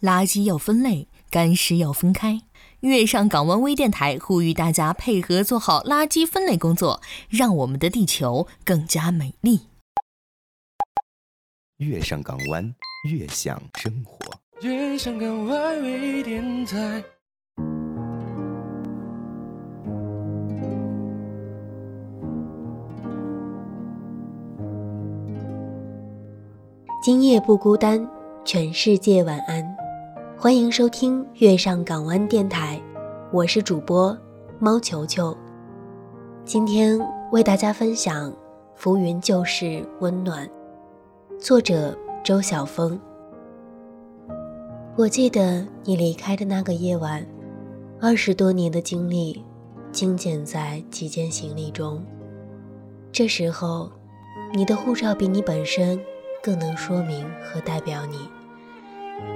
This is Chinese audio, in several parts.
垃圾要分类，干湿要分开。月上港湾微电台呼吁大家配合做好垃圾分类工作，让我们的地球更加美丽。月上港湾，悦享生活。月上港湾微电台。今夜不孤单，全世界晚安。欢迎收听月上港湾电台，我是主播猫球球。今天为大家分享《浮云旧事温暖》，作者周晓峰。我记得你离开的那个夜晚，二十多年的经历精简在几件行李中。这时候，你的护照比你本身更能说明和代表你。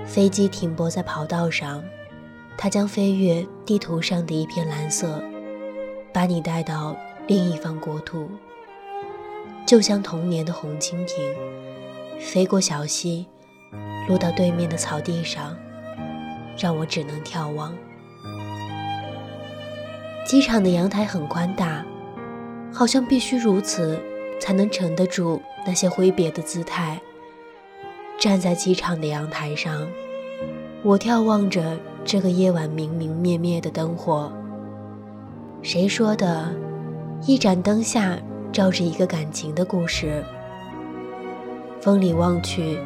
飞机停泊在跑道上，它将飞越地图上的一片蓝色，把你带到另一方国土。就像童年的红蜻蜓，飞过小溪，落到对面的草地上，让我只能眺望。机场的阳台很宽大，好像必须如此，才能沉得住那些挥别的姿态。站在机场的阳台上，我眺望着这个夜晚明明灭灭的灯火。谁说的？一盏灯下照着一个感情的故事。风里望去，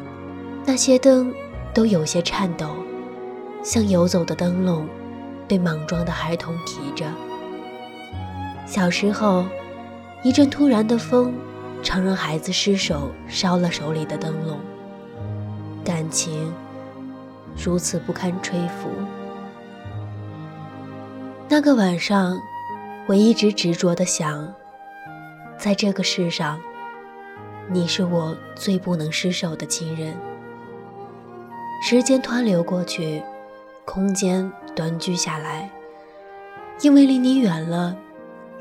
那些灯都有些颤抖，像游走的灯笼，被莽撞的孩童提着。小时候，一阵突然的风，常让孩子失手烧了手里的灯笼。感情如此不堪吹拂。那个晚上，我一直执着的想，在这个世上，你是我最不能失手的亲人。时间湍流过去，空间短居下来，因为离你远了，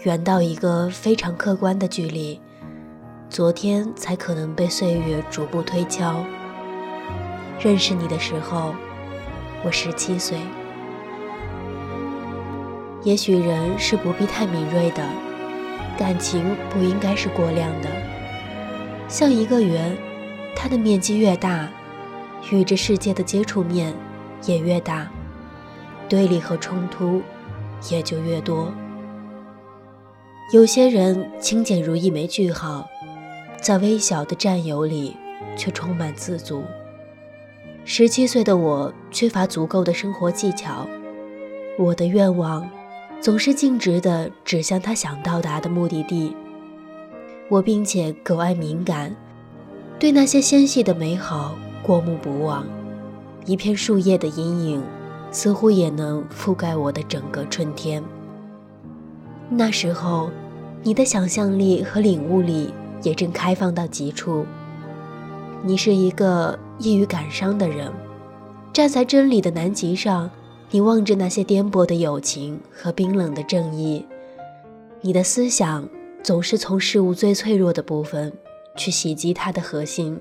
远到一个非常客观的距离，昨天才可能被岁月逐步推敲。认识你的时候，我十七岁。也许人是不必太敏锐的，感情不应该是过量的。像一个圆，它的面积越大，与这世界的接触面也越大，对立和冲突也就越多。有些人清简如一枚句号，在微小的占有里却充满自足。十七岁的我缺乏足够的生活技巧，我的愿望总是径直地指向他想到达的目的地。我并且格外敏感，对那些纤细的美好过目不忘。一片树叶的阴影，似乎也能覆盖我的整个春天。那时候，你的想象力和领悟力也正开放到极处。你是一个。易于感伤的人，站在真理的南极上，你望着那些颠簸的友情和冰冷的正义，你的思想总是从事物最脆弱的部分去袭击它的核心。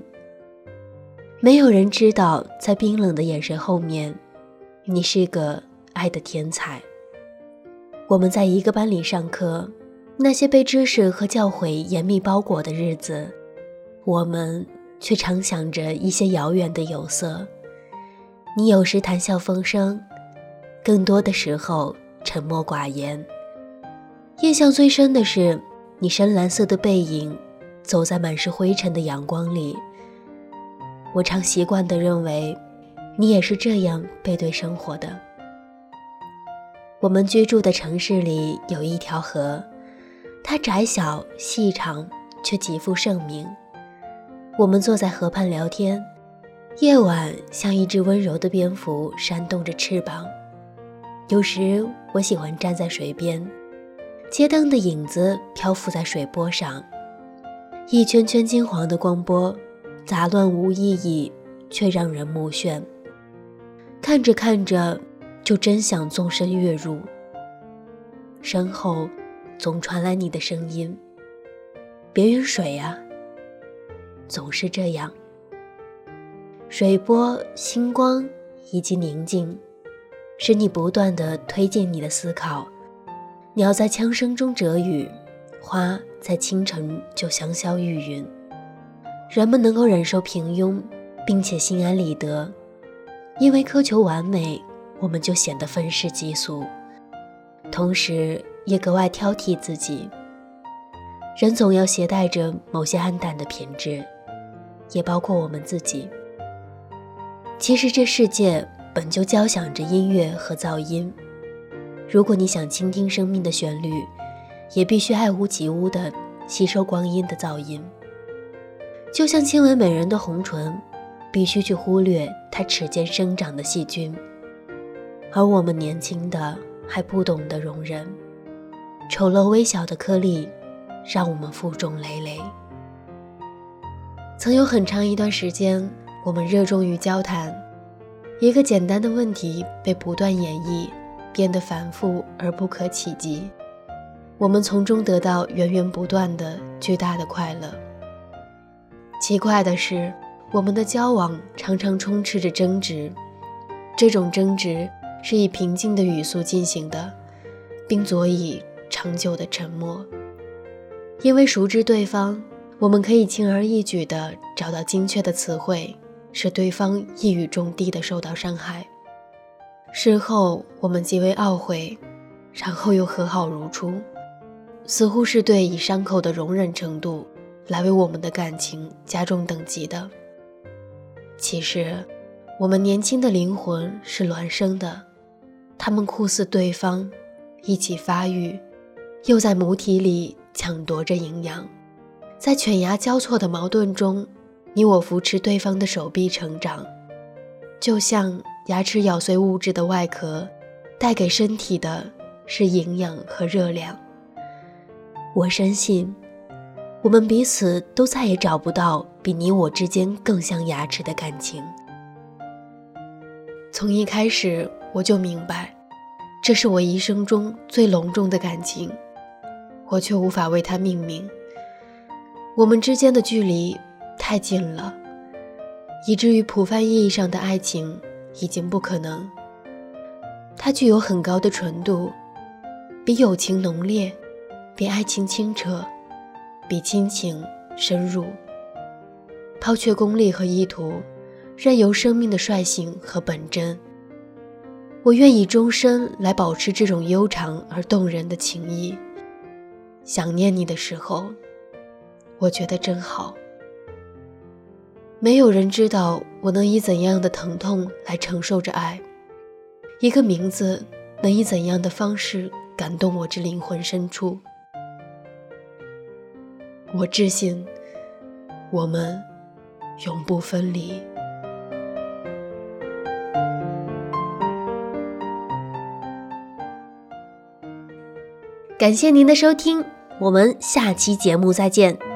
没有人知道，在冰冷的眼神后面，你是个爱的天才。我们在一个班里上课，那些被知识和教诲严密包裹的日子，我们。却常想着一些遥远的有色。你有时谈笑风生，更多的时候沉默寡言。印象最深的是你深蓝色的背影，走在满是灰尘的阳光里。我常习惯地认为，你也是这样背对生活的。我们居住的城市里有一条河，它窄小细长，却极负盛名。我们坐在河畔聊天，夜晚像一只温柔的蝙蝠扇动着翅膀。有时我喜欢站在水边，街灯的影子漂浮在水波上，一圈圈金黄的光波，杂乱无意义，却让人目眩。看着看着，就真想纵身跃入。身后总传来你的声音：“别晕水呀。”总是这样，水波、星光以及宁静，使你不断地推进你的思考。鸟在枪声中折羽，花在清晨就香消玉殒。人们能够忍受平庸，并且心安理得，因为苛求完美，我们就显得愤世嫉俗，同时也格外挑剔自己。人总要携带着某些暗淡的品质，也包括我们自己。其实这世界本就交响着音乐和噪音，如果你想倾听生命的旋律，也必须爱屋及乌地吸收光阴的噪音。就像亲吻美人的红唇，必须去忽略它齿间生长的细菌，而我们年轻的还不懂得容忍丑陋微小的颗粒。让我们负重累累。曾有很长一段时间，我们热衷于交谈，一个简单的问题被不断演绎，变得繁复而不可企及。我们从中得到源源不断的巨大的快乐。奇怪的是，我们的交往常常充斥着争执，这种争执是以平静的语速进行的，并佐以长久的沉默。因为熟知对方，我们可以轻而易举地找到精确的词汇，使对方一语中的地受到伤害。事后我们极为懊悔，然后又和好如初，似乎是对以伤口的容忍程度来为我们的感情加重等级的。其实，我们年轻的灵魂是孪生的，他们酷似对方，一起发育，又在母体里。抢夺着营养，在犬牙交错的矛盾中，你我扶持对方的手臂成长，就像牙齿咬碎物质的外壳，带给身体的是营养和热量。我深信，我们彼此都再也找不到比你我之间更像牙齿的感情。从一开始我就明白，这是我一生中最隆重的感情。我却无法为它命名。我们之间的距离太近了，以至于普泛意义上的爱情已经不可能。它具有很高的纯度，比友情浓烈，比爱情清澈，比亲情深入。抛却功利和意图，任由生命的率性和本真。我愿以终身来保持这种悠长而动人的情谊。想念你的时候，我觉得真好。没有人知道我能以怎样的疼痛来承受着爱，一个名字能以怎样的方式感动我之灵魂深处。我自信，我们永不分离。感谢您的收听。我们下期节目再见。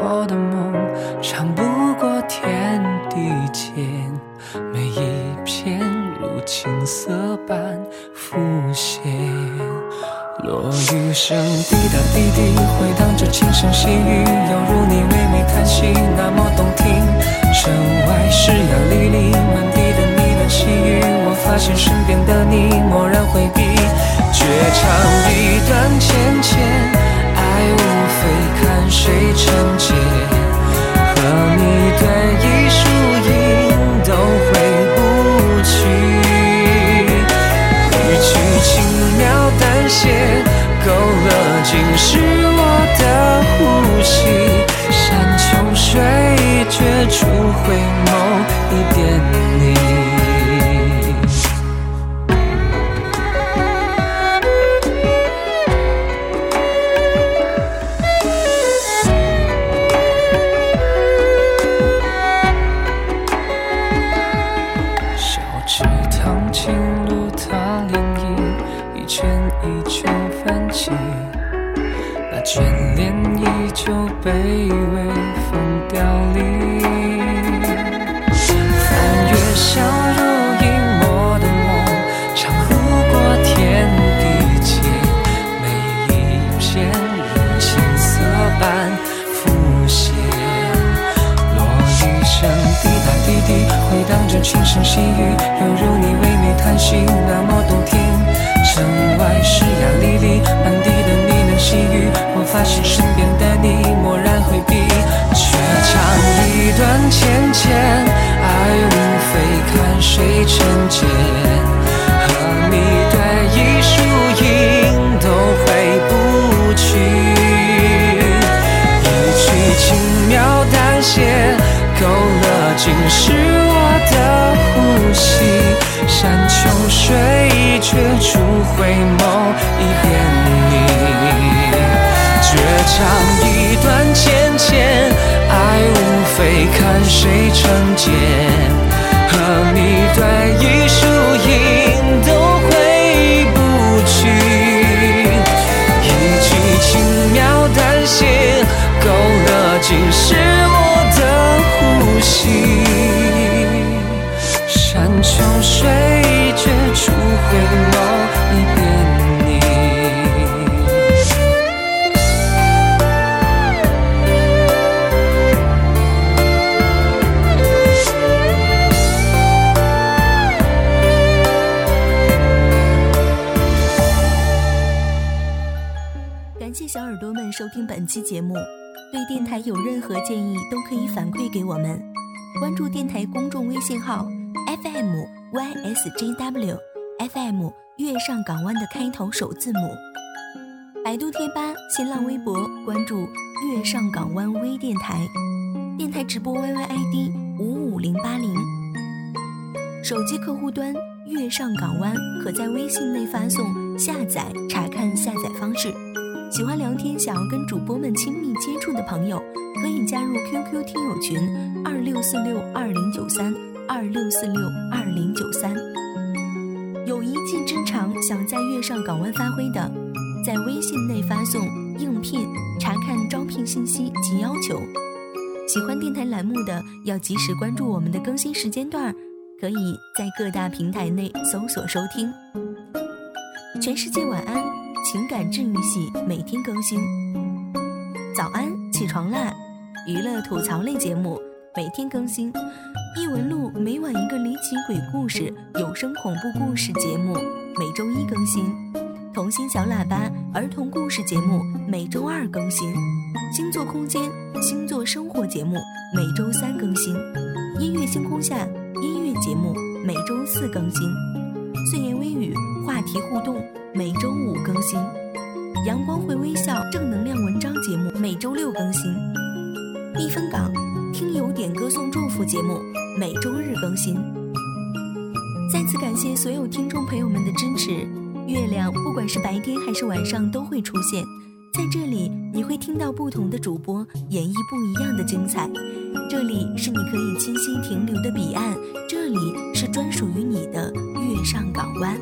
我的梦长不过天地间，每一片如青色般浮现。落雨声滴答滴滴，回荡着轻声细语，犹如你唯美叹息，那么动听。城外石崖沥沥，满地的呢喃细语，我发现身边的你漠然。回避，绝唱一段浅浅，却初回眸一遍你，绝唱一段浅浅，爱无非看谁成茧，和你对弈输赢都回不去。一句轻描淡写，勾勒尽是我的呼吸。山穷水处回眸一遍你。感谢小耳朵们收听本期节目，对电台有任何建议都可以反馈给我们。关注电台公众微信号 FM YSJW FM 月上港湾的开头首字母。百度贴吧、新浪微博关注月上港湾微电台，电台直播 YYID 五五零八零。手机客户端月上港湾可在微信内发送下载查看下载方式。喜欢聊天、想要跟主播们亲密接触的朋友，可以加入 QQ 听友群二六四六二零九三二六四六二零九三。有一技之长想在月上港湾发挥的，在微信内发送“应聘”查看招聘信息及要求。喜欢电台栏目的，要及时关注我们的更新时间段，可以在各大平台内搜索收听。全世界晚安，情感治愈系每天更新。早安，起床啦！娱乐吐槽类节目每天更新。异闻录每晚一个离奇鬼故事有声恐怖故事节目，每周一更新。童心小喇叭儿童故事节目每周二更新。星座空间星座生活节目每周三更新。音乐星空下音乐节目每周四更新。碎言微语话题互动每周五更新。阳光会微笑正能量文章节目每周六更新。避风港点歌送祝福节目每周日更新。再次感谢所有听众朋友们的支持。月亮不管是白天还是晚上都会出现，在这里你会听到不同的主播演绎不一样的精彩。这里是你可以栖息停留的彼岸，这里是专属于你的月上港湾。